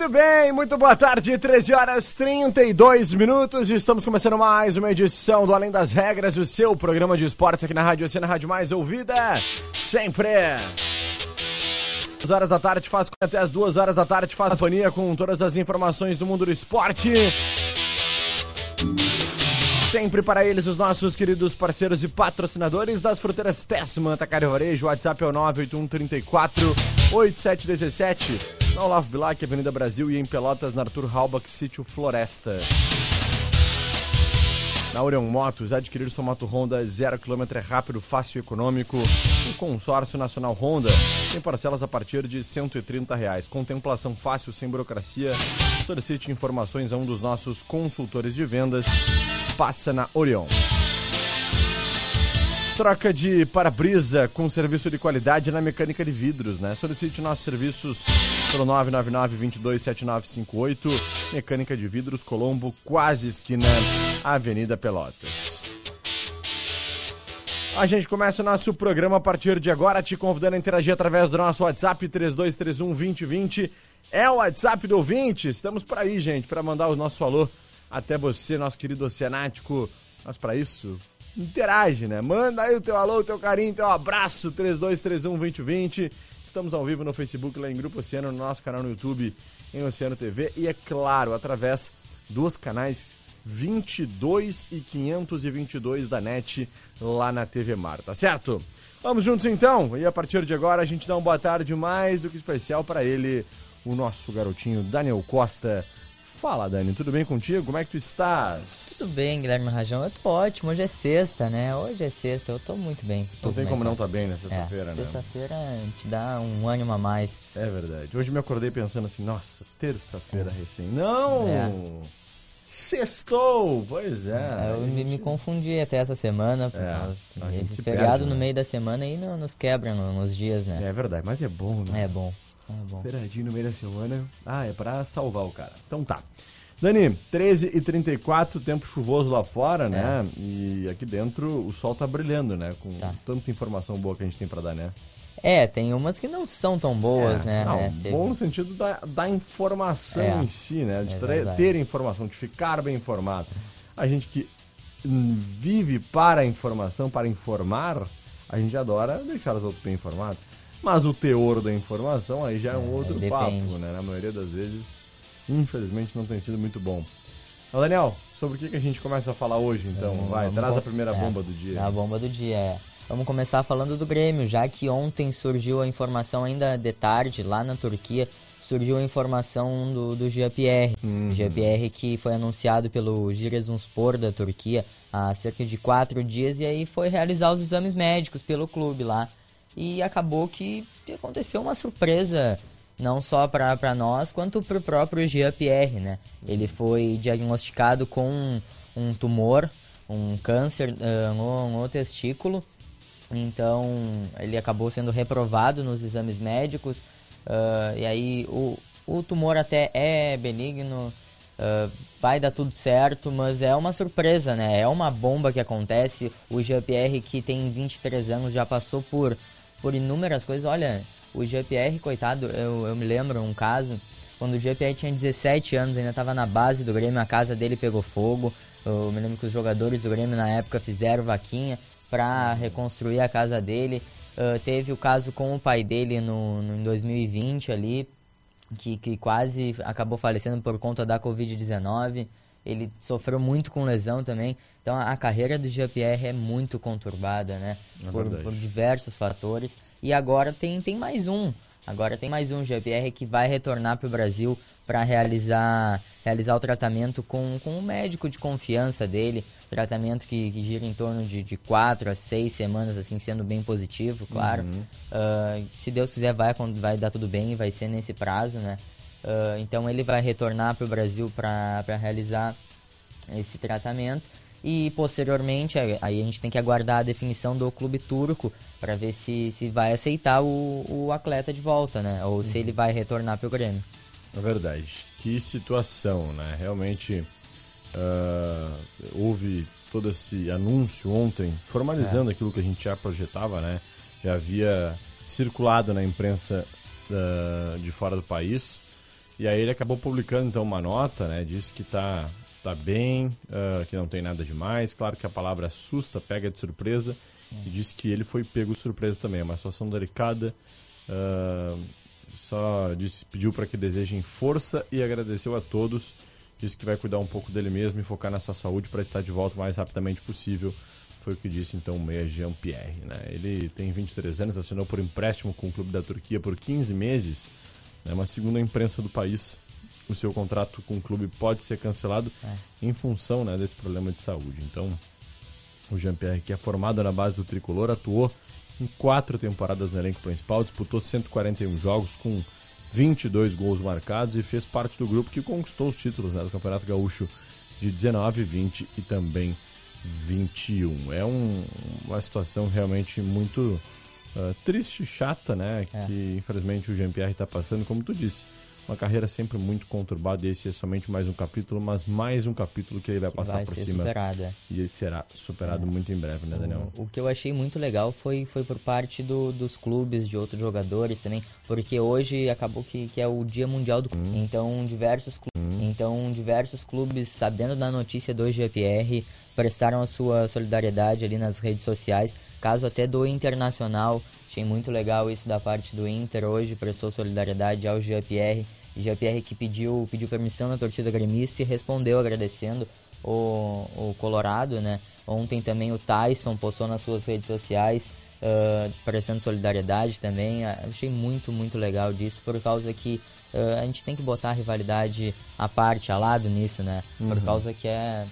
Muito bem, muito boa tarde, 13 horas 32 minutos. Estamos começando mais uma edição do Além das Regras, o seu programa de esportes aqui na Rádio Oceana, Rádio Mais Ouvida. Sempre. Duas horas da tarde, faz até as duas horas da tarde, faz companhia com todas as informações do mundo do esporte. Sempre para eles, os nossos queridos parceiros e patrocinadores das fruteiras Tessman, Tacar Varejo, WhatsApp é o 98134 8717. Na Olavo Bilac, Avenida Brasil e em Pelotas, na Arthur Halbach, Sítio Floresta. Na Orion Motos, adquirir sua moto Honda 0km é rápido, fácil e econômico. O consórcio nacional Honda tem parcelas a partir de 130 reais. Contemplação fácil, sem burocracia. Solicite informações a um dos nossos consultores de vendas. Passa na Orion. Troca de para-brisa com serviço de qualidade na mecânica de vidros, né? Solicite nossos serviços pelo 999-227958. Mecânica de vidros Colombo, quase esquina Avenida Pelotas. A gente começa o nosso programa a partir de agora, te convidando a interagir através do nosso WhatsApp 3231-2020. É o WhatsApp do ouvinte. Estamos por aí, gente, para mandar o nosso alô até você, nosso querido oceanático. Mas para isso, interage, né? Manda aí o teu alô, o teu carinho, teu abraço, 3231-2020. Estamos ao vivo no Facebook, lá em Grupo Oceano, no nosso canal no YouTube, em Oceano TV. E é claro, através dos canais 22 e 522 da NET, lá na TV Mar, tá certo? Vamos juntos então, e a partir de agora a gente dá uma boa tarde mais do que especial para ele, o nosso garotinho Daniel Costa. Fala, Dani, tudo bem contigo? Como é que tu estás? Tudo bem, Guilherme Rajão. Eu tô ótimo. Hoje é sexta, né? Hoje é sexta, eu tô muito bem. Não tem como não tá bem na sexta-feira, é, né? Sexta-feira te dá um ânimo a mais. É verdade. Hoje me acordei pensando assim, nossa, terça-feira recém. Não! É. Sextou! Pois é. eu a me, gente- me confundi até essa semana, por É, causa que esse se feriado perde, no né? meio da semana aí não, nos quebra no- nos dias, né? É verdade, mas é bom, né? É, bom. É bom. Feriadinho no meio da semana. Ah, é pra salvar o cara. Então tá. Dani, 13 e 34 tempo chuvoso lá fora, né? E aqui dentro o sol tá brilhando, né? Com Tá. tanta informação boa que a gente tem pra dar, né? É, tem umas que não são tão boas, É, né? Não, É, teve- bom no sentido da, da informação É, em si, né? De é ter- informação, de ficar bem informado. A gente que vive para a informação, para informar, a gente adora deixar os outros bem informados. Mas o teor da informação aí já é um outro depende. papo, né? Na maioria das vezes, infelizmente, não tem sido muito bom. Daniel, sobre o que, que a gente começa a falar hoje, então? Vai, traz a primeira é, bomba do dia. A bomba do dia, é. Vamos começar falando do Grêmio, já que ontem surgiu a informação ainda de tarde, lá na Turquia, surgiu a informação do, do GPR. Uhum. GPR que foi anunciado pelo Giresunspor da Turquia há cerca de quatro dias e aí foi realizar os exames médicos pelo clube lá. E acabou que aconteceu uma surpresa não só para nós, quanto para o próprio Jean Pierre, né? Ele foi diagnosticado com um, um tumor, um câncer ah, no, no testículo, então ele acabou sendo reprovado nos exames médicos, ah, e aí o, o tumor até é benigno, ah, vai dar tudo certo, mas é uma surpresa, né? É uma bomba que acontece. O Jean Pierre, que tem 23 anos, já passou por por inúmeras coisas. Olha, o GPR, coitado, eu, eu me lembro um caso, quando o GPR tinha 17 anos, ainda estava na base do Grêmio, a casa dele pegou fogo. Eu me lembro que os jogadores do Grêmio na época fizeram vaquinha para reconstruir a casa dele. Uh, teve o caso com o pai dele no, no, em 2020 ali, que, que quase acabou falecendo por conta da Covid-19. Ele sofreu muito com lesão também. Então a, a carreira do Jean-Pierre é muito conturbada, né? É por, por, diversos fatores. E agora tem, tem mais um. Agora tem mais um Jean-Pierre que vai retornar para o Brasil para realizar, realizar o tratamento com, com um médico de confiança dele. Tratamento que, que gira em torno de, de quatro a seis semanas, assim, sendo bem positivo, claro. Uhum. Uh, se Deus quiser, vai, vai dar tudo bem, vai ser nesse prazo, né? Uh, então ele vai retornar para o Brasil para realizar esse tratamento e posteriormente aí a gente tem que aguardar a definição do clube turco para ver se, se vai aceitar o, o atleta de volta, né? Ou uhum. se ele vai retornar para o Grêmio. É verdade. Que situação, né? Realmente uh, houve todo esse anúncio ontem, formalizando é. aquilo que a gente já projetava, né? Já havia circulado na imprensa uh, de fora do país. E aí ele acabou publicando então uma nota, né? Disse que tá, tá bem, uh, que não tem nada demais. Claro que a palavra assusta, pega de surpresa. E disse que ele foi pego de surpresa também. É uma situação delicada. Uh, só disse, pediu para que desejem força e agradeceu a todos. Disse que vai cuidar um pouco dele mesmo e focar nessa saúde para estar de volta o mais rapidamente possível. Foi o que disse então o meia Jean-Pierre. Né? Ele tem 23 anos, assinou por empréstimo com o clube da Turquia por 15 meses é uma segunda imprensa do país, o seu contrato com o clube pode ser cancelado é. em função né, desse problema de saúde. Então, o Jean-Pierre, que é formado na base do tricolor, atuou em quatro temporadas no elenco principal, disputou 141 jogos com 22 gols marcados e fez parte do grupo que conquistou os títulos né, do Campeonato Gaúcho de 19, 20 e também 21. É um, uma situação realmente muito uh, triste, chata, né? É. Que infelizmente o Jean-Pierre está passando, como tu disse. Uma carreira sempre muito conturbada. Esse é somente mais um capítulo, mas mais um capítulo que ele vai que passar vai por cima. Superado, é. E ele será superado é. muito em breve, né, Daniel? O, o, que eu achei muito legal foi, foi por parte do, dos clubes, de outros jogadores também, porque hoje acabou que, que é o Dia Mundial do hum. Então, diversos clubes, hum. então, diversos clubes, sabendo da notícia do GPR, prestaram a sua solidariedade ali nas redes sociais, caso até do Internacional. Achei muito legal isso da parte do Inter hoje, prestou solidariedade ao GPR. GPR que pediu, pediu permissão na torcida gremista e respondeu agradecendo o, o Colorado, né? Ontem também o Tyson postou nas suas redes sociais uh, prestando solidariedade também. Uh, achei muito, muito legal disso, por causa que uh, a gente tem que botar a rivalidade à parte, a lado nisso, né? Por uhum. causa que é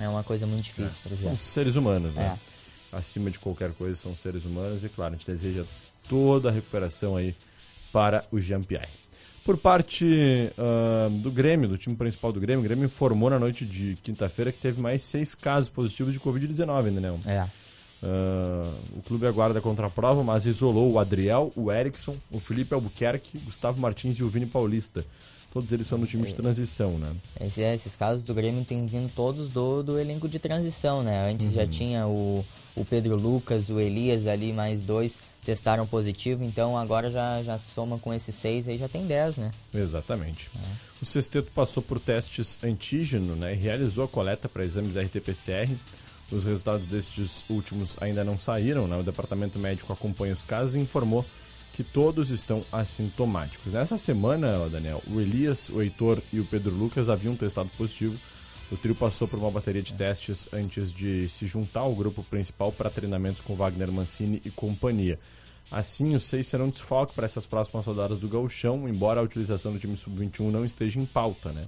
é uma coisa muito difícil, é. por exemplo. São seres humanos, né? É. Acima de qualquer coisa, são seres humanos. E claro, a gente deseja toda a recuperação aí para o Jean-Pierre. Por parte uh, do Grêmio, do time principal do Grêmio, o Grêmio informou na noite de quinta-feira que teve mais seis casos positivos de Covid-19, né, Léo? É. Uh, o clube aguarda a prova, mas isolou o Adriel, o Erickson, o Felipe Albuquerque, Gustavo Martins e o Vini Paulista. Todos eles são do time de transição, né? Esse, esses casos do Grêmio têm vindo todos do, do elenco de transição, né? Antes uhum. já tinha o, o Pedro Lucas, o Elias ali, mais dois testaram positivo, então agora já, já soma com esses seis, aí já tem dez, né? Exatamente. É. O Sexteto passou por testes antígeno, né? E realizou a coleta para exames RT-PCR. Os resultados destes últimos ainda não saíram, né? O departamento médico acompanha os casos e informou que todos estão assintomáticos. Nessa semana, Daniel, o Elias, o Heitor e o Pedro Lucas haviam testado positivo. O trio passou por uma bateria de testes antes de se juntar ao grupo principal para treinamentos com Wagner Mancini e companhia. Assim, os seis serão desfalque para essas próximas rodadas do Gauchão, embora a utilização do time sub-21 não esteja em pauta, né?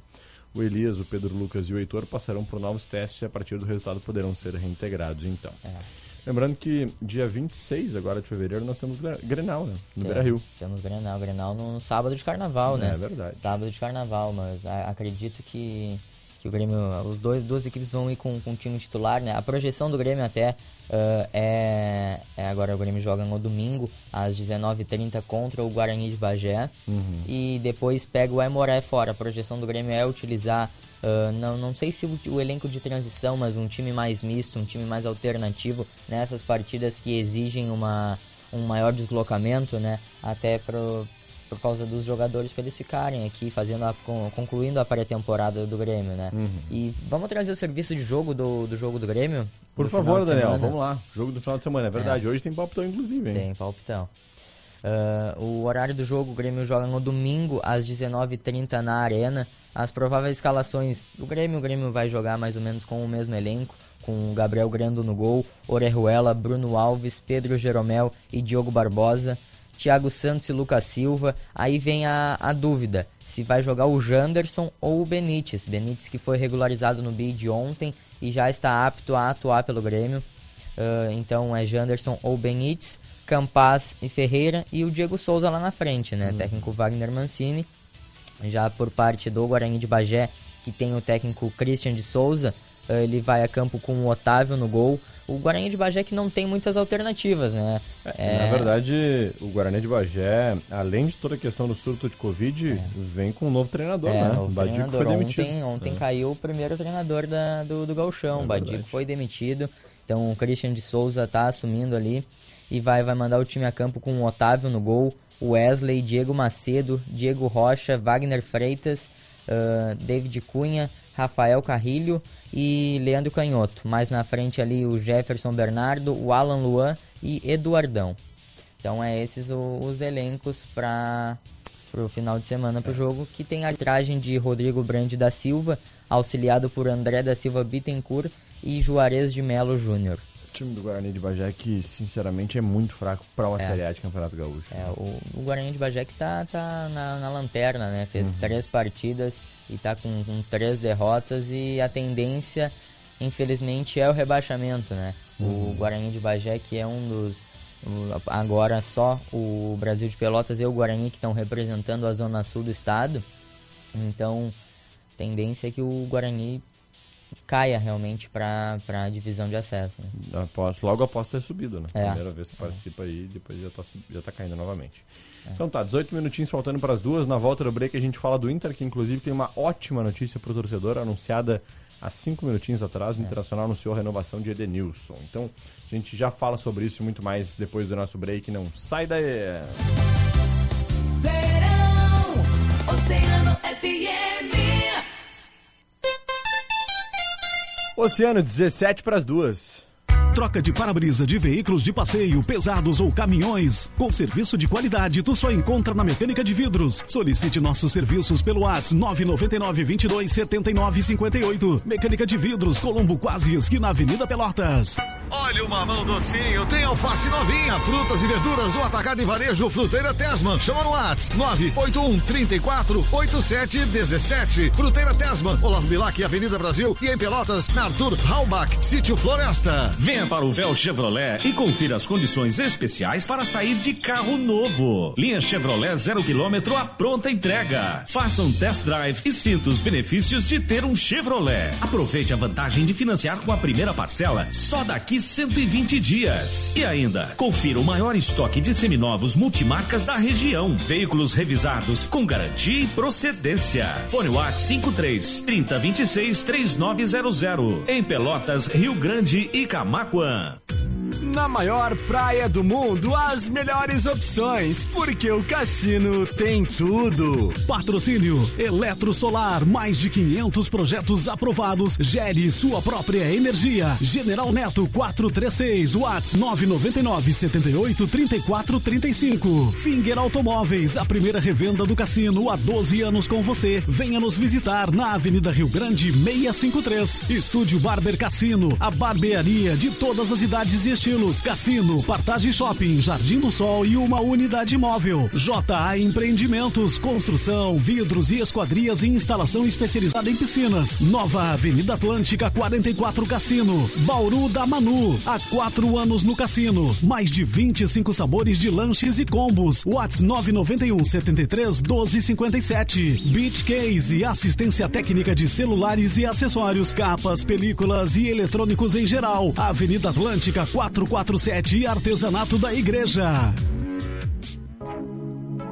O Elias, o Pedro Lucas e o Heitor passarão por novos testes e a partir do resultado poderão ser reintegrados, então. É. Lembrando que dia 26 agora de fevereiro nós temos Grenal, né? No Beira Rio. Temos Grenal, Grenal no sábado de carnaval, né? É verdade. Sábado de carnaval, mas acredito que, que o Grêmio, os dois, duas equipes vão ir com, com o time titular, né? A projeção do Grêmio até uh, é, é, agora o Grêmio joga no domingo às 19h30 contra o Guarani de Bagé uhum. e depois pega o Aimoré fora. A projeção do Grêmio é utilizar Uh, não, não sei se o, o, elenco de transição, mas um time mais misto, um time mais alternativo nessas partidas que exigem uma, um maior deslocamento, né? Até pro, por causa dos jogadores para eles ficarem aqui fazendo a, concluindo a pré-temporada do Grêmio, né? Uhum. E vamos trazer o serviço de jogo do, do jogo do Grêmio? Por favor, Daniel, vamos lá. Jogo do final de semana, é verdade. É. Hoje tem palpitão, inclusive, hein? Tem palpitão. Uh, o horário do jogo, o Grêmio joga no domingo às 19h30 na Arena. As prováveis escalações do Grêmio, o Grêmio vai jogar mais ou menos com o mesmo elenco, com Gabriel Grando no gol, Orejuela, Bruno Alves, Pedro Jeromel e Diogo Barbosa. Thiago Santos e Lucas Silva. Aí vem a, a dúvida se vai jogar o Janderson ou o Benítez. Benítez que foi regularizado no BID ontem e já está apto a atuar pelo Grêmio. Uh, então é Janderson ou Benítez, Campaz e Ferreira e o Diego Souza lá na frente, né? Uhum. Técnico Wagner Mancini. Já por parte do Guarani de Bagé, que tem o técnico Christian de Souza, uh, ele vai a campo com o Otávio no gol o Guarani de Bagé que não tem muitas alternativas, né? É... Na verdade, o Guarani de Bagé, além de toda a questão do surto de Covid, é. vem com um novo treinador, é, né? O Badico foi demitido. Ontem, ontem é. caiu o primeiro treinador da, do, do Galchão, é o Badico foi demitido. Então o Christian de Souza tá assumindo ali e vai, vai mandar o time a campo com o Otávio no gol, Wesley, Diego Macedo, Diego Rocha, Wagner Freitas, uh, David Cunha, Rafael Carrilho, e Leandro Canhoto. Mais na frente ali o Jefferson Bernardo, o Alan Luan e Eduardão. Então é esses os elencos para o final de semana para o jogo, que tem a arbitragem de Rodrigo Brande da Silva, auxiliado por André da Silva Bittencourt e Juarez de Melo Júnior time do Guarani de Bagé que, sinceramente, é muito fraco para uma é. Série A de Campeonato Gaúcho. É, o, o Guarani de Bagé que tá, tá na, na lanterna, né? Fez uhum. três partidas e tá com, com, três derrotas e a tendência, infelizmente, é o rebaixamento, né? Uhum. O Guarani de Bagé que é um dos... Agora só o Brasil de Pelotas e o Guarani que estão representando a zona sul do estado. Então, tendência é que o Guarani caia realmente para a divisão de acesso. Né? Após, logo após ter subido, né? É. Primeira vez que participa é. aí, depois já está já tá caindo novamente. É. Então tá, 18 minutinhos faltando para as duas. Na volta do break a gente fala do Inter, que inclusive tem uma ótima notícia para o torcedor, anunciada há 5 minutinhos atrás. O é. Internacional anunciou a renovação de Edenilson. Então a gente já fala sobre isso muito mais depois do nosso break. Não sai daí! Verão, Oceano Oceano, 17 para as duas. Troca de para-brisa de veículos de passeio, pesados ou caminhões. Com serviço de qualidade, tu só encontra na Mecânica de Vidros. Solicite nossos serviços pelo WhatsApp 999 22 79 58. Mecânica de Vidros, Colombo Quase, esquina Avenida Pelotas. Olha o mamão docinho, tem alface novinha, frutas e verduras, o atacado e varejo Fruteira Tesman. Chama no WhatsApp 981 34 87 17. Fruteira Tesman, Olavo Bilac, Avenida Brasil e em Pelotas, na Arthur Halbach, Sítio Floresta. Venha Venha para o Véu Chevrolet e confira as condições especiais para sair de carro novo. Linha Chevrolet zero quilômetro à pronta entrega. Faça um test drive e sinta os benefícios de ter um Chevrolet. Aproveite a vantagem de financiar com a primeira parcela só daqui 120 dias. E ainda, confira o maior estoque de seminovos multimarcas da região. Veículos revisados com garantia e procedência. Fone Watts 53 3026 3900. Em Pelotas, Rio Grande e Camaco Camaquã na maior praia do mundo, as melhores opções, porque o cassino tem tudo. Patrocínio Eletrosolar, mais de 500 projetos aprovados. Gere sua própria energia. General Neto 436, Watts 999 78 34 35. Finger Automóveis, a primeira revenda do cassino há 12 anos com você. Venha nos visitar na Avenida Rio Grande 653. Estúdio Barber Cassino, a barbearia de todas as idades e estilos destinos: Cassino, Partage Shopping, Jardim do Sol e uma unidade móvel. JA Empreendimentos, construção, vidros e esquadrias e instalação especializada em piscinas. Nova Avenida Atlântica 44 Cassino, Bauru da Manu. Há quatro anos no Cassino. Mais de 25 sabores de lanches e combos. Whats 991-73-1257. Beach Case, e assistência técnica de celulares e acessórios, capas, películas e eletrônicos em geral. Avenida Atlântica 44 347 Artesanato da Igreja.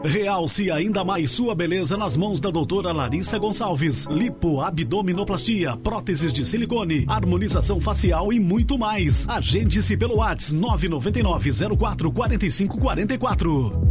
Realce ainda mais sua beleza nas mãos da doutora Larissa Gonçalves. Lipo, abdominoplastia, próteses de silicone, harmonização facial e muito mais. Agende-se pelo WhatsApp 999 04 4544.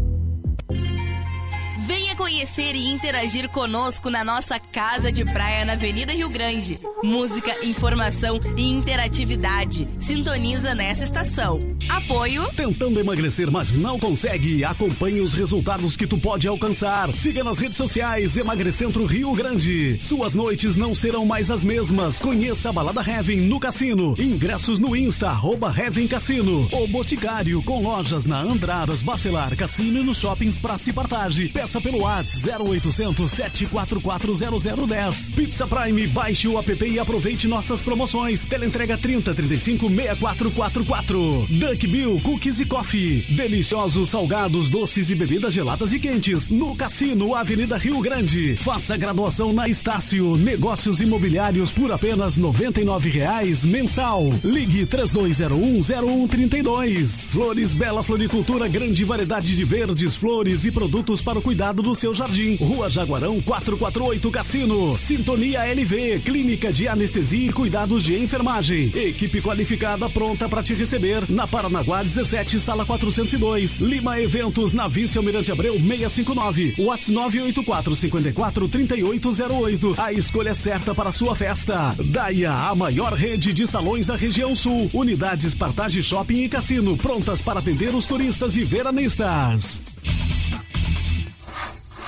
Venha Venha conhecer e interagir conosco na nossa casa de praia na Avenida Rio Grande. Música, informação e interatividade. Sintoniza nessa estação. Apoio. Tentando emagrecer, mas não consegue? Acompanhe os resultados que tu pode alcançar. Siga nas redes sociais Emagrecentro Rio Grande. Suas noites não serão mais as mesmas. Conheça a Balada Heaven no Cassino. Ingressos no Insta, arroba Heaven Cassino. O Boticário, com lojas na Andradas, Bacelar, Cassino e nos shoppings Praça e Partage. Peça pelo WhatsApp 0800 744 0010. Pizza Prime, baixe o app e aproveite nossas promoções. Teleentrega 30 35 6444. Duck Bill Cookies e Coffee. Deliciosos salgados, doces e bebidas geladas e quentes. No Cassino, Avenida Rio Grande. Faça graduação na Estácio. Negócios imobiliários por apenas R$ 99,00 mensal. Ligue 32010132. Flores Bela Floricultura, grande variedade de verdes, flores e produtos para o cuidado do seu jardim. Rua Jaguarão 448 Cassino. Sintonia LV, Clínica de Anestesia e Cuidados de Enfermagem. Equipe qualificada pronta para te receber na Paranaguá 17, sala 402. Lima Eventos na Vice Almirante Abreu 659. WhatsApp 984 54 3808. A escolha certa para a sua festa. Daia, a maior rede de salões da região sul. Unidades Partage Shopping e Cassino prontas para atender os turistas e veranistas.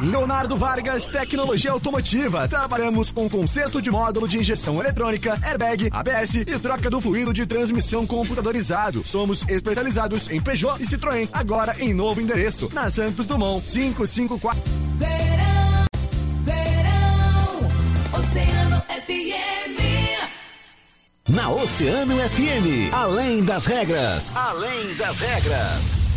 Leonardo Vargas Tecnologia Automotiva. Trabalhamos com conserto de módulo de injeção eletrônica, airbag, ABS e troca do fluido de transmissão computadorizado. Somos especializados em Peugeot e Citroën. Agora em novo endereço, na Santos Dumont 554. Verão, verão, Oceano FM. Na Oceano FM, além das regras, além das regras.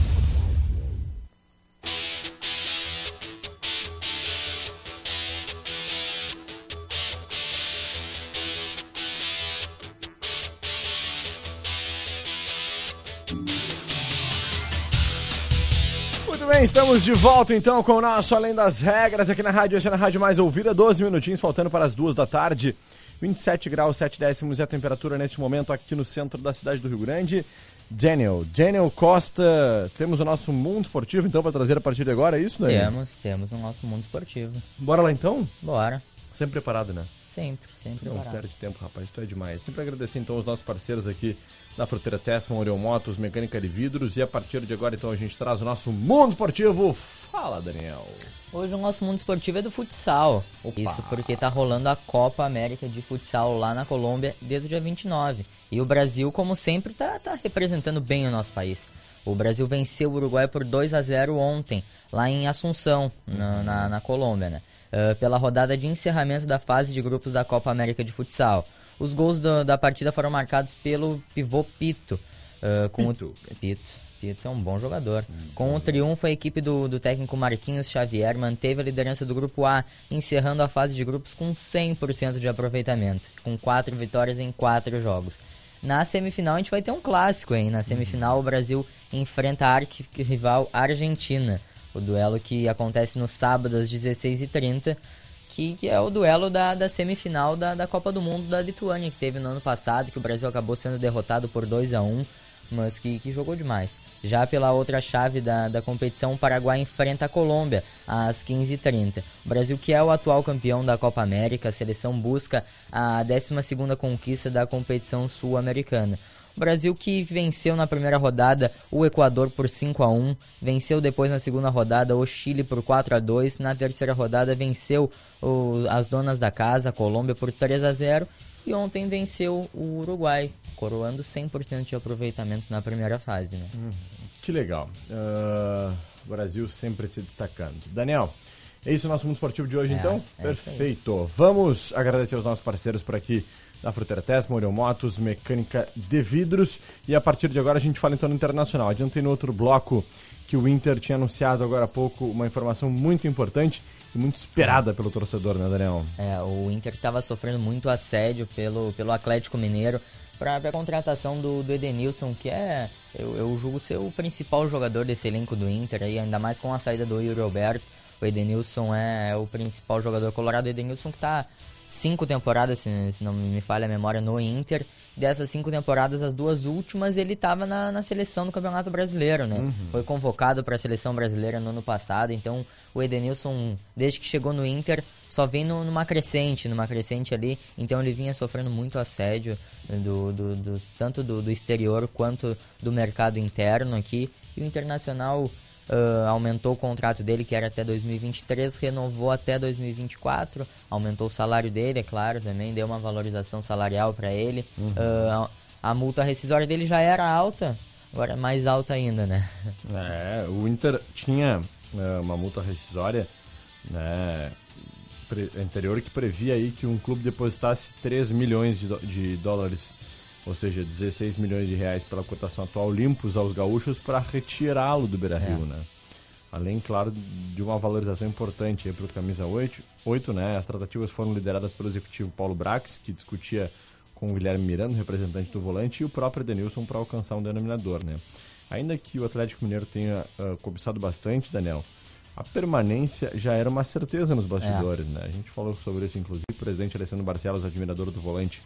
Bem, estamos de volta então com o nosso Além das Regras aqui na Rádio, essa é a Rádio Mais Ouvida, 12 minutinhos faltando para as duas da tarde, 27 graus 7 décimos e a temperatura neste momento aqui no centro da cidade do Rio Grande. Daniel, Daniel Costa, temos o nosso mundo esportivo então para trazer a partir de agora, é isso, né? Temos, temos o nosso mundo esportivo. Bora lá então? Bora. Sempre preparado, né? Sempre, sempre Não preparado. perde tempo, rapaz, tu é demais. Sempre agradecer então os nossos parceiros aqui da Fruteira Tessman, Orion Motos, Mecânica de Vidros e a partir de agora então a gente traz o nosso mundo esportivo. Fala, Daniel. Hoje o nosso mundo esportivo é do futsal. Isso porque tá rolando a Copa América de Futsal lá na Colômbia desde o dia 29. E o Brasil, como sempre, tá, tá representando bem o nosso país. O Brasil venceu o Uruguai por 2 a 0 ontem, lá em Assunção, na, na, na Colômbia, né? Ah, pela rodada de encerramento da fase de grupos da Copa América de Futsal. Os gols do- da partida foram marcados pelo pivô Pito. ah, com o- Pito. Pito. Pito é um bom jogador. Com o triunfo, a equipe do, do técnico Marquinhos Xavier manteve a liderança do Grupo A, encerrando a fase de grupos com 100% de aproveitamento, com quatro vitórias em quatro jogos. Na semifinal, a gente vai ter um clássico, hein? Na semifinal, o Brasil enfrenta a arqui-rival Argentina. O duelo que acontece no sábado às 16h30, que, que é o duelo da, da semifinal da, da Copa do Mundo da Lituânia, que teve no ano passado, que o Brasil acabou sendo derrotado por 2 a 1 mas que, que jogou demais. Já pela outra chave da, da competição, o Paraguai enfrenta a Colômbia às 15h30. O Brasil, que é o atual campeão da Copa América, a seleção busca a 12ª conquista da competição sul-americana. O Brasil que venceu na primeira rodada o Equador por 5 a 1, venceu depois na segunda rodada o Chile por 4 a 2, na terceira rodada venceu o- as donas da casa, a Colômbia por 3 a 0 e ontem venceu o Uruguai, coroando 100% de aproveitamento na primeira fase, né? Que Que legal. Uh, Brasil sempre se destacando. Daniel, é isso o nosso mundo esportivo de hoje, É, então? é Perfeito. Vamos agradecer aos nossos parceiros por aqui da Fruteira Tesma, Motos, Mecânica de Vidros. E a partir de agora a gente fala então no Internacional. Adiantei no outro bloco que o Inter tinha anunciado agora há pouco uma informação muito importante e muito esperada pelo torcedor, né, Daniel? É, o Inter estava sofrendo muito assédio pelo, pelo Atlético Mineiro para a contratação do, do Edenilson, que é, eu, eu julgo ser o principal jogador desse elenco do Inter, aí, ainda mais com a saída do Yuri Alberto. O Edenilson é, é o principal jogador colorado. O Edenilson que está cinco temporadas, se, se, não me falha a memória, no Inter. Dessas cinco temporadas, as duas últimas, ele estava na, na, seleção do Campeonato Brasileiro, né? Uhum. Foi convocado para a seleção brasileira no ano passado. Então, o Edenilson, desde que chegou no Inter, só vem no, numa crescente, numa crescente ali. Então, ele vinha sofrendo muito assédio, do, do, do tanto do, do exterior quanto do mercado interno aqui. E o Internacional Uh, aumentou o contrato dele, que era até 2023, renovou até 2024, aumentou o salário dele, é claro, também deu uma valorização salarial para ele. Uhum. Uh, a multa rescisória dele já era alta, agora é mais alta ainda, né? É, o Inter tinha uh, uma multa rescisória né, anterior que previa aí que um clube depositasse 3 milhões de, de dólares ou seja, 16 milhões de reais pela cotação atual limpos aos gaúchos para retirá-lo do Beira-Rio, é. né? Além, claro, de uma valorização importante para o camisa 8, 8, né? As tratativas foram lideradas pelo executivo Paulo Brax, que discutia com o Guilherme Miranda, representante do volante, e o próprio Denilson para alcançar um denominador, né? Ainda que o Atlético Mineiro tenha uh, cobiçado bastante, Daniel, a permanência já era uma certeza nos bastidores, é. né? A gente falou sobre isso, inclusive, o presidente Alessandro Barcelos, admirador do volante,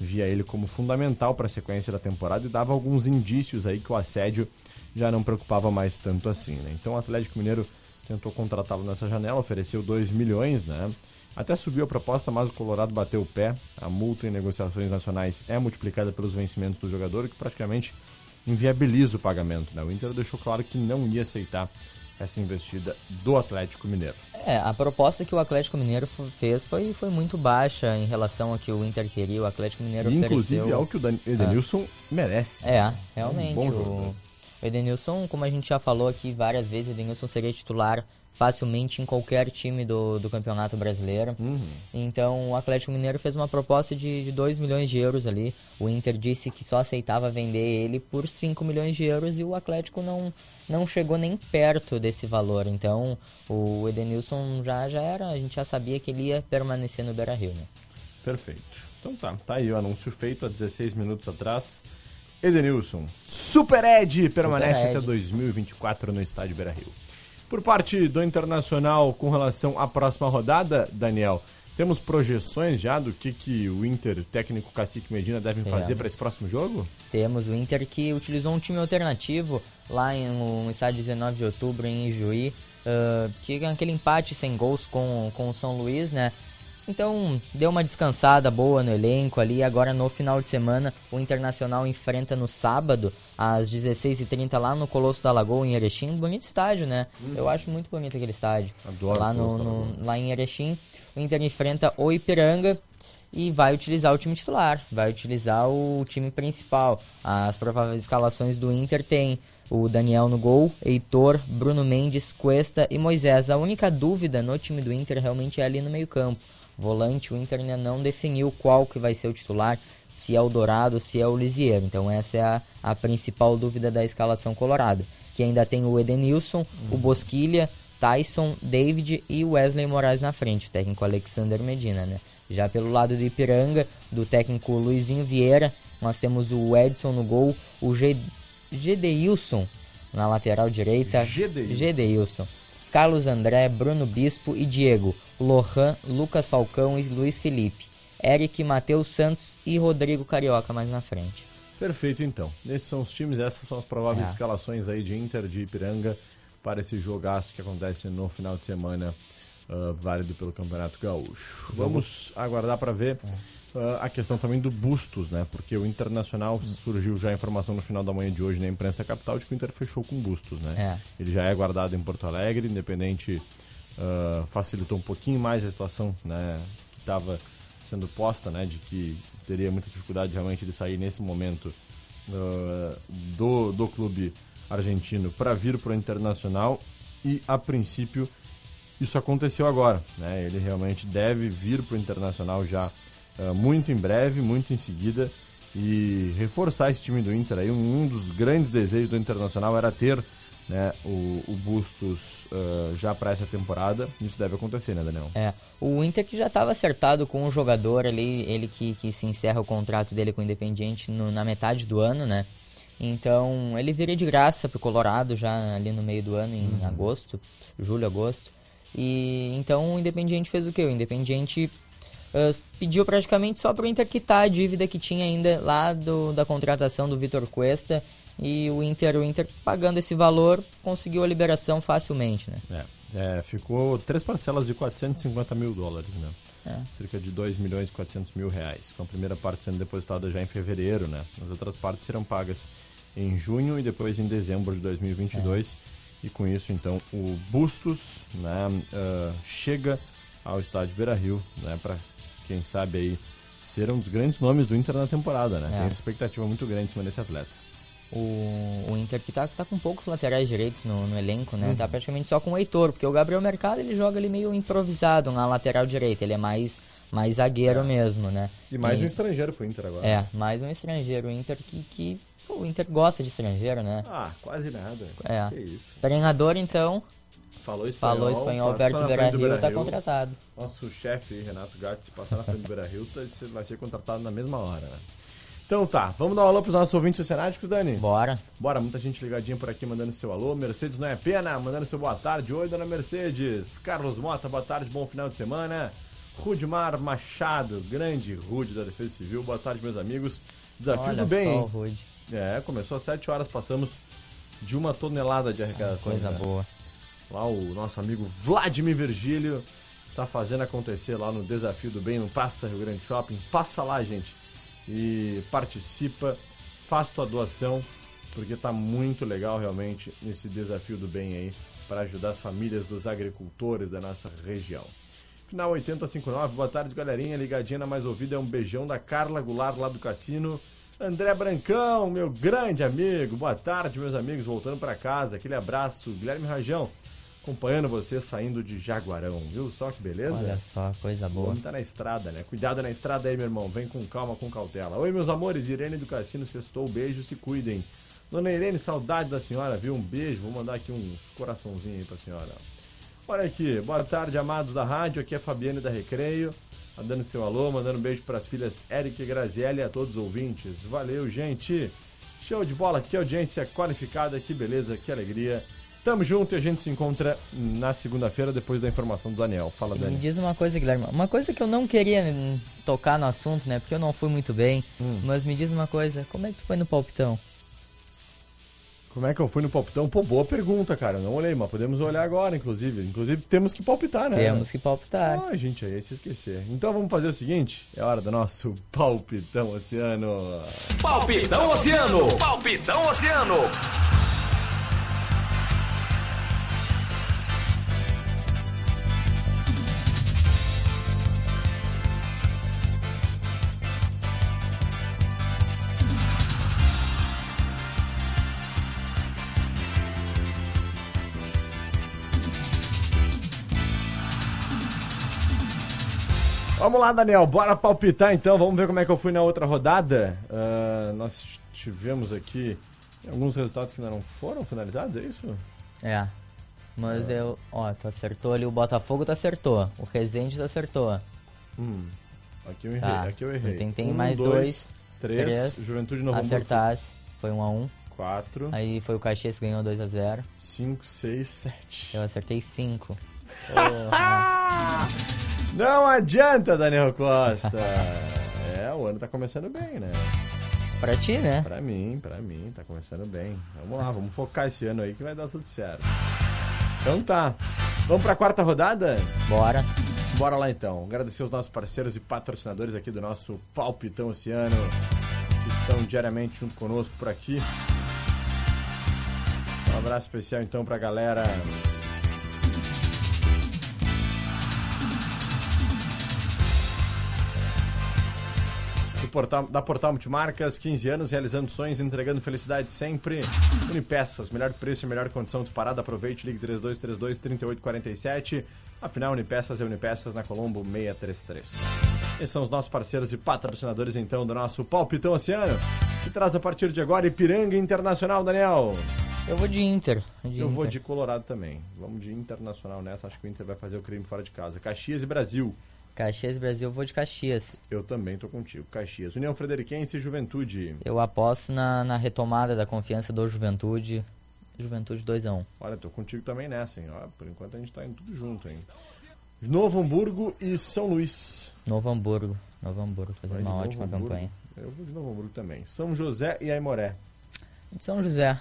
via ele como fundamental para a sequência da temporada e dava alguns indícios aí que o assédio já não preocupava mais tanto assim, né? Então o Atlético Mineiro tentou contratá-lo nessa janela, ofereceu 2 milhões, né? Até subiu a proposta, mas o Colorado bateu o pé. A multa em negociações nacionais é multiplicada pelos vencimentos do jogador, que praticamente inviabiliza o pagamento. Né? O Inter deixou claro que não ia aceitar essa investida do Atlético Mineiro. É, a proposta que o Atlético Mineiro fez foi, foi muito baixa em relação ao que o Inter queria. O Atlético Mineiro e, ofereceu... Inclusive é o que o Edenilson é. merece. É, realmente. Um bom jogo. O, o Edenilson, como a gente já falou aqui várias vezes, o Edenilson seria titular facilmente em qualquer time do, do Campeonato Brasileiro. Uhum. Então o Atlético Mineiro fez uma proposta de, de 2 milhões de euros ali. O Inter disse que só aceitava vender ele por 5 milhões de euros e o Atlético não, não chegou nem perto desse valor. Então o Edenilson já, já era, a gente já sabia que ele ia permanecer no Beira Rio. Né? Perfeito. Então tá, tá aí o anúncio feito há 16 minutos atrás. Edenilson, Super Ed, permanece Super Ed. até 2024 no estádio Beira Rio. Por parte do Internacional com relação à próxima rodada, Daniel, temos projeções já do que, que o Inter, técnico Cacique Medina, devem fazer para esse próximo jogo? Temos o Inter que utilizou um time alternativo lá em, no estádio 19 de outubro em Juí. Uh, tinha aquele empate sem gols com, com o São Luís, né? Então, deu uma descansada boa no elenco ali. Agora, no final de semana, o Internacional enfrenta no sábado, às 16h30, lá no Colosso da Lagoa, em Erechim. Bonito estádio, né? Uhum. Eu acho muito bonito aquele estádio. Adoro lá, no, no, lá em Erechim, o Inter enfrenta o Ipiranga e vai utilizar o time titular, vai utilizar o time principal. As prováveis escalações do Inter tem o Daniel no gol, Heitor, Bruno Mendes, Cuesta e Moisés. A única dúvida no time do Inter realmente é ali no meio-campo volante, o Inter ainda não definiu qual que vai ser o titular, se é o Dourado, se é o Lisieiro. Então essa é a, a principal dúvida da escalação colorada. Que ainda tem o Edenilson, uhum. o Bosquilha, Tyson, David e Wesley Moraes na frente, o técnico Alexander Medina, né? Já pelo lado do Ipiranga, do técnico Luizinho Vieira, nós temos o Edson no gol, o G... Gedeilson na lateral direita. Gedeilson. Gedeilson. Carlos André, Bruno Bispo e Diego, Lohan, Lucas Falcão e Luiz Felipe, Eric, Matheus Santos e Rodrigo Carioca mais na frente. Perfeito, então. Esses são os times, essas são as prováveis é. escalações aí de Inter, de Ipiranga, para esse jogaço que acontece no final de semana, uh, válido pelo Campeonato Gaúcho. Vamos aguardar para ver. Uh, a questão também do Bustos, né? Porque o Internacional surgiu já a informação no final da manhã de hoje na imprensa da capital de que o Inter fechou com Bustos, né? É. Ele já é guardado em Porto Alegre, independente uh, facilitou um pouquinho mais a situação, né? Que estava sendo posta, né? De que teria muita dificuldade realmente de sair nesse momento uh, do, do clube argentino para vir para o Internacional e a princípio isso aconteceu agora. Né? Ele realmente deve vir para o Internacional já uh, muito em breve, muito em seguida e reforçar esse time do Inter. Aí um, dos grandes desejos do Internacional era ter né, o, o Bustos uh, já para essa temporada. Isso deve acontecer, né, Daniel? É. O Inter que já estava acertado com o jogador ali, ele que, que se encerra o contrato dele com o Independiente no, na metade do ano, né? Então ele viria de graça pro Colorado já ali no meio do ano, em uhum. agosto, julho, agosto. E então o Independiente fez o quê? O Independiente uh, pediu praticamente só pro Inter quitar a dívida que tinha ainda lá do, da contratação do Vitor Cuesta e o Inter, o Inter pagando esse valor conseguiu a liberação facilmente, né? É, é ficou três parcelas de 450 mil dólares, né? É. Cerca de 2 milhões e 400 mil reais, com a primeira parte sendo depositada já em fevereiro, né? As outras partes serão pagas em junho e depois em dezembro de 2022. É. E com isso, então, o Bustos né, uh, chega ao estádio Beira-Rio, né? Para, quem sabe aí, ser um dos grandes nomes do Inter na temporada, né? É. Tem uma expectativa muito grande em cima desse atleta o, o Inter que tá, tá com poucos laterais direitos no, no elenco, né? Tá uhum. Tá praticamente só com o Heitor, porque o Gabriel Mercado ele joga ali meio improvisado na lateral direita, ele é mais, mais zagueiro é. mesmo, né? E mais e, um estrangeiro pro Inter agora. É, mais um estrangeiro. O Inter que, que o Inter gosta de estrangeiro, né? Ah, quase nada. É. Que isso. Treinador, então. Falou espanhol. Falou espanhol, Alberto Beira-Rio tá contratado. Nosso chefe, Renato Gatti, se passar na frente do Beira-Rio, tá, vai ser contratado na mesma hora, né? Então tá, vamos dar um alô pros nossos ouvintes oceanáticos, Dani? Bora. Bora, muita gente ligadinha por aqui mandando seu alô. Mercedes não é pena, mandando seu boa tarde. Oi, dona Mercedes. Carlos Mota, boa tarde, bom final de semana. Rudimar Machado, grande Rude da Defesa Civil. Boa tarde, meus amigos. Desafio Olha do bem. Só, Rude. É, começou às 7 horas, passamos de uma tonelada de arrecadação. coisa né? boa. Lá o nosso amigo Vladimir Virgílio tá fazendo acontecer lá no Desafio do Bem, no Praça Rio Grande Shopping. Passa lá, gente e participa, faz tua doação, porque tá muito legal realmente esse desafio do bem aí para ajudar as famílias dos agricultores da nossa região. Final 8059, boa tarde galerinha, ligadinha na mais ouvida, é um beijão da Carla Goulart lá do cassino. André Brancão, meu grande amigo, boa tarde meus amigos, voltando para casa, aquele abraço. Guilherme Rajão, acompanhando você saindo de Jaguarão, viu? Só que beleza? Olha só, coisa boa. Vamos tá na estrada, né? Cuidado na estrada aí, meu irmão. Vem com calma, com cautela. Oi, meus amores. Irene do Cassino, sextou. Beijo, se cuidem. Dona Irene, saudade da senhora, viu? Um beijo. Vou mandar aqui uns coraçãozinhos aí pra senhora. Olha aqui. Boa tarde, amados da rádio. Aqui é a Fabiane da Recreio. Tá dando seu alô, mandando um beijo pras filhas Eric e Graziele e a todos os ouvintes. Valeu, gente. Show de bola. Que audiência qualificada. Que beleza, que alegria. Tamo junto e a gente se encontra na segunda-feira depois da informação do Daniel. Fala, Daniel. Me diz uma coisa, Guilherme. Uma coisa que eu não queria hum, tocar no assunto, né? Porque eu não fui muito bem. Hum. Mas me diz uma coisa. Como é que tu foi no palpitão? Como é que eu fui no palpitão? Pô, boa pergunta, cara. Eu não olhei, mas podemos olhar agora, inclusive. Inclusive, temos que palpitar, né? Temos que palpitar. Ah, gente, aí se esquecer. Então vamos fazer o seguinte: é hora do nosso palpitão oceano. Palpitão oceano! Palpitão oceano! Vamos lá, Daniel, bora palpitar então. Vamos ver como é que eu fui na outra rodada. Uh, nós tivemos aqui alguns resultados que ainda não foram finalizados, é isso? É. Mas é. eu. Ó, tu acertou ali, o Botafogo tu acertou. O Resende tu acertou. Hum. Aqui eu errei. Tá. Aqui eu errei. Tem, tem um, mais dois, dois três, três. Juventude Novo Acertasse. Foi um a um. Quatro. Aí foi o Caxias que ganhou 2 a 0 Cinco, seis, sete. Eu acertei cinco. Não adianta, Daniel Costa. é, o ano tá começando bem, né? Pra ti, né? Pra mim, pra mim, tá começando bem. Vamos lá, vamos focar esse ano aí que vai dar tudo certo. Então tá. Vamos pra quarta rodada? Bora. Bora lá então. Agradecer os nossos parceiros e patrocinadores aqui do nosso Palpitão Oceano, que estão diariamente junto conosco por aqui. Um abraço especial então pra galera Portal, da Portal Multimarcas, 15 anos, realizando sonhos, entregando felicidade sempre. Unipeças, melhor preço e melhor condição disparada. Aproveite, ligue 3232-3847. Afinal, Unipeças é Unipeças na Colombo 633. Esses são os nossos parceiros e patrocinadores, então, do nosso Palpitão Oceano, que traz a partir de agora Ipiranga Internacional, Daniel. Eu vou de Inter. De Eu Inter. vou de Colorado também. Vamos de Internacional nessa. Acho que o Inter vai fazer o crime fora de casa. Caxias e Brasil. Caxias Brasil, eu vou de Caxias. Eu também tô contigo. Caxias. União Frederiquense e Juventude. Eu aposto na, na retomada da confiança do Juventude. Juventude 2x1. Olha, tô contigo também nessa, hein? Ó, por enquanto a gente tá indo tudo junto, hein? Novo Hamburgo e São Luís. Novo Hamburgo. Novo Hamburgo, fazendo uma ótima Hamburgo. campanha. Eu vou de Novo Hamburgo também. São José e Aimoré. De São José.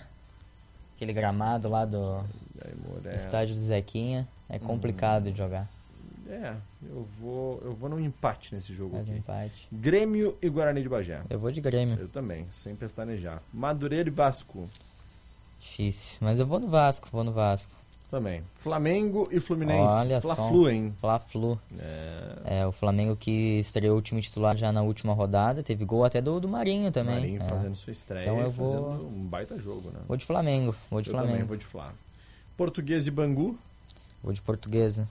Aquele gramado lá do Aimoré. estádio do Zequinha. É complicado de jogar. É, eu vou, eu vou num empate nesse jogo Faz aqui. empate. Grêmio e Guarani de Bagé. Eu vou de Grêmio. Eu também, sem pestanejar. Madureira e Vasco. Difícil. Mas eu vou no Vasco, vou no Vasco. Também. Flamengo e Fluminense. Olha só. Fla-Flu, hein? Fla-Flu. É, É, o Flamengo que estreou o time titular já na última rodada. Teve gol até do, do Marinho também. Marinho É. fazendo sua estreia Então eu e fazendo vou- um baita jogo, né? Vou de Flamengo. Vou de eu Flamengo. também vou de Fla. Português e Bangu. Vou de Portuguesa.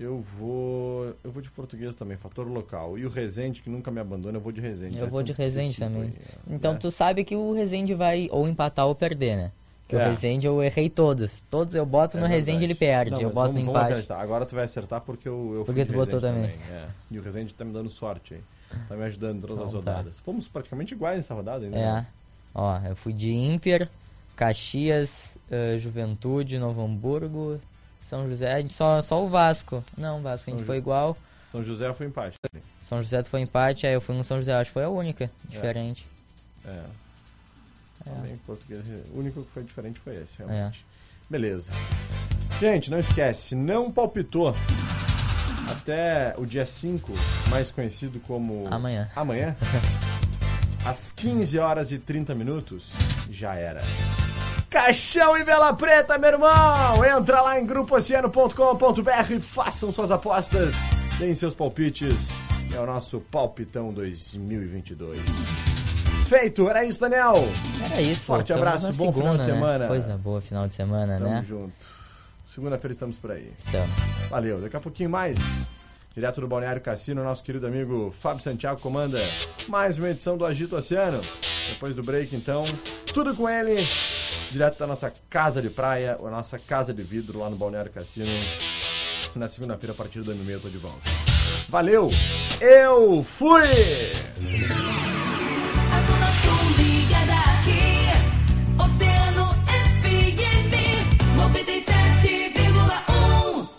Eu vou. Eu vou de português também, fator local. E o Resende, que nunca me abandona, eu vou de Resende. Eu É vou de Resende também. aí, é. Então É. tu sabe que o Resende vai ou empatar ou perder, né? Que É. o Resende eu errei todos. Todos eu boto É no Resende verdade. ele perde. Não, eu boto vamos, no empate. Agora tu vai acertar porque eu, eu fui Porque de tu botou Resende também. É. E o Resende tá me dando sorte aí. Tá me ajudando em todas as Então tá. rodadas. Fomos praticamente iguais nessa rodada ainda. É. né? Ó, eu fui de Inter, Caxias, eh, Juventude, Novo Hamburgo, São José, só, só o Vasco. Não, o Vasco a São gente Ju- foi igual. São José foi empate. São José foi empate, aí eu fui no São José, acho que foi a única, diferente. É. Também português. O único que foi diferente foi esse, realmente. É. Beleza. Gente, não esquece, não palpitou até o dia 5, mais conhecido como. Amanhã. Amanhã. às 15 horas e 30 minutos, já era. Caixão e Vela Preta, meu irmão! Entra lá em grupooceano.com.br e façam suas apostas, deem seus palpites. É o nosso Palpitão 2022. Feito, era isso, Daniel. Era isso. Forte abraço, bom final de segunda, né? semana. Coisa boa, final de semana, Tamo né? junto. Segunda-feira estamos por aí. Estamos. Valeu, daqui a pouquinho mais. Direto do Balneário Cassino, nosso querido amigo Fábio Santiago comanda mais uma edição do Agito Oceano. Depois do break, então, tudo com ele, direto da nossa casa de praia, a nossa casa de vidro lá no Balneário Cassino. Na segunda-feira, a partir do meia, eu tô de volta. Valeu, eu fui!